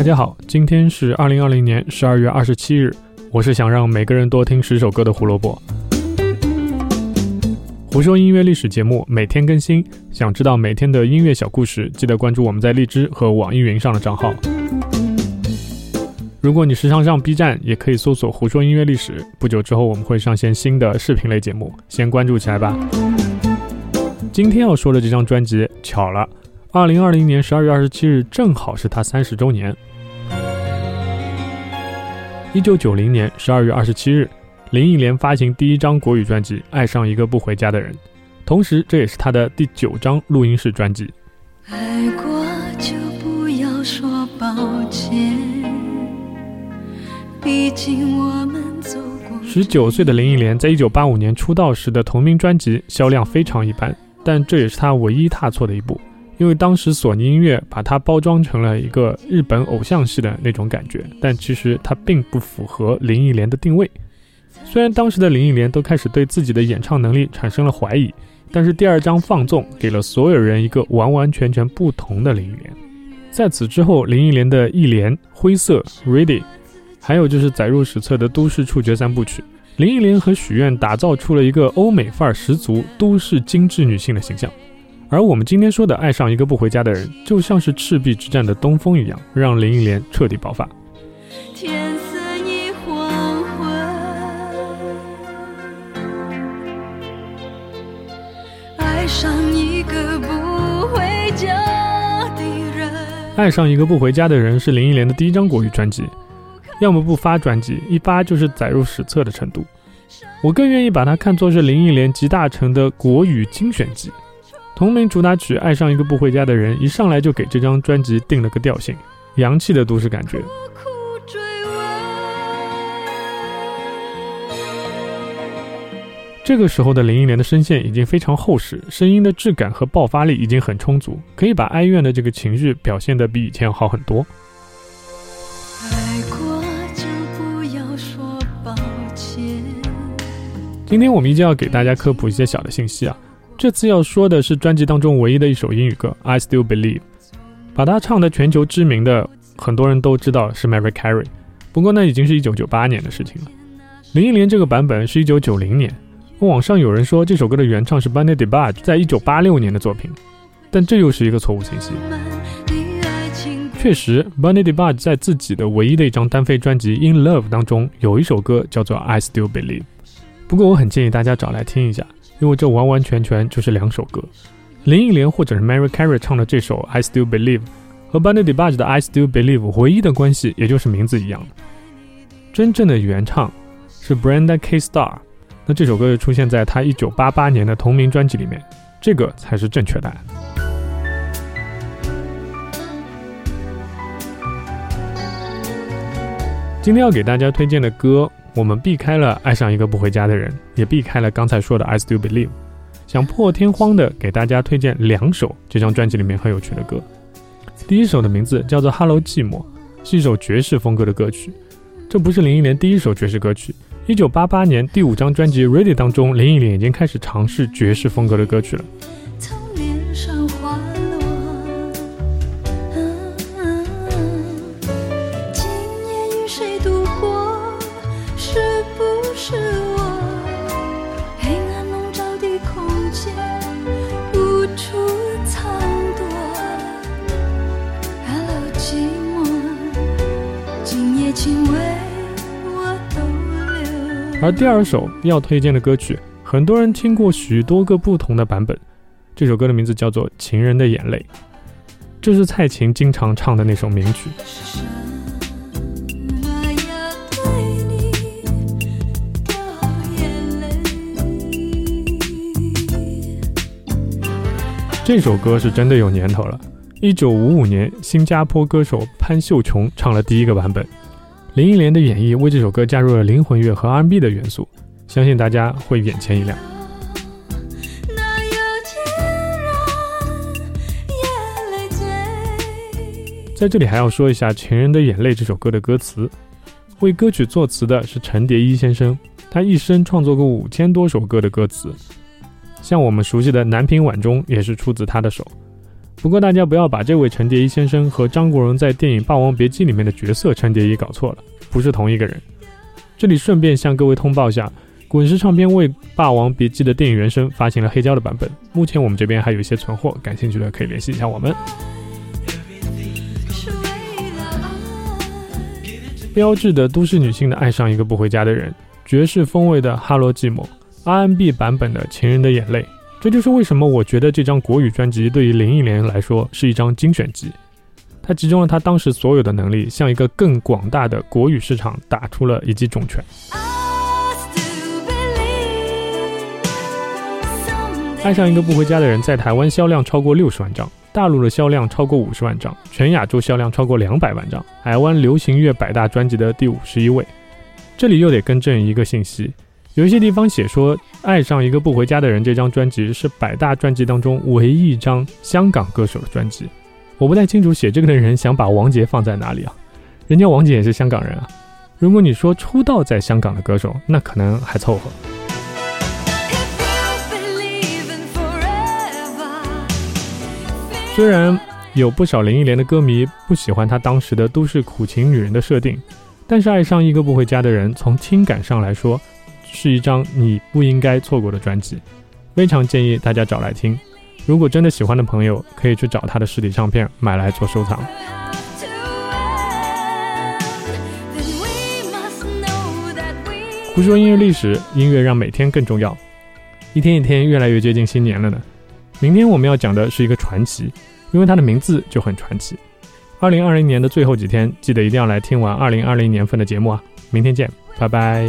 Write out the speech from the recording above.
大家好，今天是二零二零年十二月二十七日，我是想让每个人多听十首歌的胡萝卜。胡说音乐历史节目每天更新，想知道每天的音乐小故事，记得关注我们在荔枝和网易云上的账号。如果你时常上 B 站，也可以搜索“胡说音乐历史”。不久之后我们会上线新的视频类节目，先关注起来吧。今天要说的这张专辑，巧了，二零二零年十二月二十七日正好是他三十周年。一九九零年十二月二十七日。林忆莲发行第一张国语专辑《爱上一个不回家的人》，同时这也是她的第九张录音室专辑。爱过就不要说抱歉，毕竟我们走过。十九岁的林忆莲在一九八五年出道时的同名专辑销量非常一般，但这也是她唯一踏错的一步，因为当时索尼音乐把它包装成了一个日本偶像系的那种感觉，但其实它并不符合林忆莲的定位。虽然当时的林忆莲都开始对自己的演唱能力产生了怀疑，但是第二张《放纵》给了所有人一个完完全全不同的林忆莲。在此之后，林忆莲的《忆莲》《灰色》《Ready》，还有就是载入史册的都市触觉三部曲，林忆莲和许愿打造出了一个欧美范儿十足、都市精致女性的形象。而我们今天说的《爱上一个不回家的人》，就像是赤壁之战的东风一样，让林忆莲彻底爆发。爱上一个不回家的人是林忆莲的第一张国语专辑，要么不发专辑，一发就是载入史册的程度。我更愿意把它看作是林忆莲集大成的国语精选集。同名主打曲《爱上一个不回家的人》一上来就给这张专辑定了个调性，洋气的都市感觉。这个时候的林忆莲的声线已经非常厚实，声音的质感和爆发力已经很充足，可以把哀怨的这个情绪表现得比以前好很多。今天我们依旧要给大家科普一些小的信息啊，这次要说的是专辑当中唯一的一首英语歌《I Still Believe》，把它唱的全球知名的很多人都知道是 Mary Carey，不过那已经是一九九八年的事情了。林忆莲这个版本是一九九零年。网上有人说这首歌的原唱是 Bunny DeBarge 在一九八六年的作品，但这又是一个错误信息。确实，Bunny DeBarge 在自己的唯一的一张单飞专辑《In Love》当中有一首歌叫做《I Still Believe》，不过我很建议大家找来听一下，因为这完完全全就是两首歌。林忆莲或者是 Mary Carey 唱的这首《I Still Believe》和 Bunny DeBarge 的《I Still Believe》唯一的关系也就是名字一样。真正的原唱是 Brenda K. Starr。那这首歌就出现在他一九八八年的同名专辑里面，这个才是正确答案。今天要给大家推荐的歌，我们避开了《爱上一个不回家的人》，也避开了刚才说的《I Still Believe》，想破天荒的给大家推荐两首这张专辑里面很有趣的歌。第一首的名字叫做《Hello 寂寞》，是一首爵士风格的歌曲，这不是林忆莲第一首爵士歌曲。一九八八年第五张专辑《Ready》当中，林忆莲已经开始尝试爵士风格的歌曲了。而第二首要推荐的歌曲，很多人听过许多个不同的版本。这首歌的名字叫做《情人的眼泪》，这是蔡琴经常唱的那首名曲。这首歌是真的有年头了，一九五五年，新加坡歌手潘秀琼唱了第一个版本。林忆莲的演绎为这首歌加入了灵魂乐和 R&B 的元素，相信大家会眼前一亮。在这里还要说一下《情人的眼泪》这首歌的歌词，为歌曲作词的是陈蝶衣先生，他一生创作过五千多首歌的歌词，像我们熟悉的《南屏晚钟》也是出自他的手。不过大家不要把这位陈蝶衣先生和张国荣在电影《霸王别姬》里面的角色陈蝶衣搞错了，不是同一个人。这里顺便向各位通报下，滚石唱片为《霸王别姬》的电影原声发行了黑胶的版本，目前我们这边还有一些存货，感兴趣的可以联系一下我们。标志的都市女性的爱上一个不回家的人，爵士风味的《哈罗寂寞》，R&B 版本的《情人的眼泪》。这就是为什么我觉得这张国语专辑对于林忆莲来说是一张精选集。它集中了她当时所有的能力，向一个更广大的国语市场打出了一记重拳。爱上一个不回家的人，在台湾销量超过六十万张，大陆的销量超过五十万张，全亚洲销量超过两百万张，台湾流行乐百大专辑的第五十一位。这里又得更正一个信息。有一些地方写说，《爱上一个不回家的人》这张专辑是百大专辑当中唯一一张香港歌手的专辑。我不太清楚写这个的人想把王杰放在哪里啊？人家王杰也是香港人啊。如果你说出道在香港的歌手，那可能还凑合。虽然有不少林忆莲的歌迷不喜欢她当时的都市苦情女人的设定，但是《爱上一个不回家的人》从听感上来说。是一张你不应该错过的专辑，非常建议大家找来听。如果真的喜欢的朋友，可以去找他的实体唱片买来做收藏。胡说音乐历史，音乐让每天更重要。一天一天越来越接近新年了呢。明天我们要讲的是一个传奇，因为它的名字就很传奇。二零二零年的最后几天，记得一定要来听完二零二零年份的节目啊！明天见，拜拜。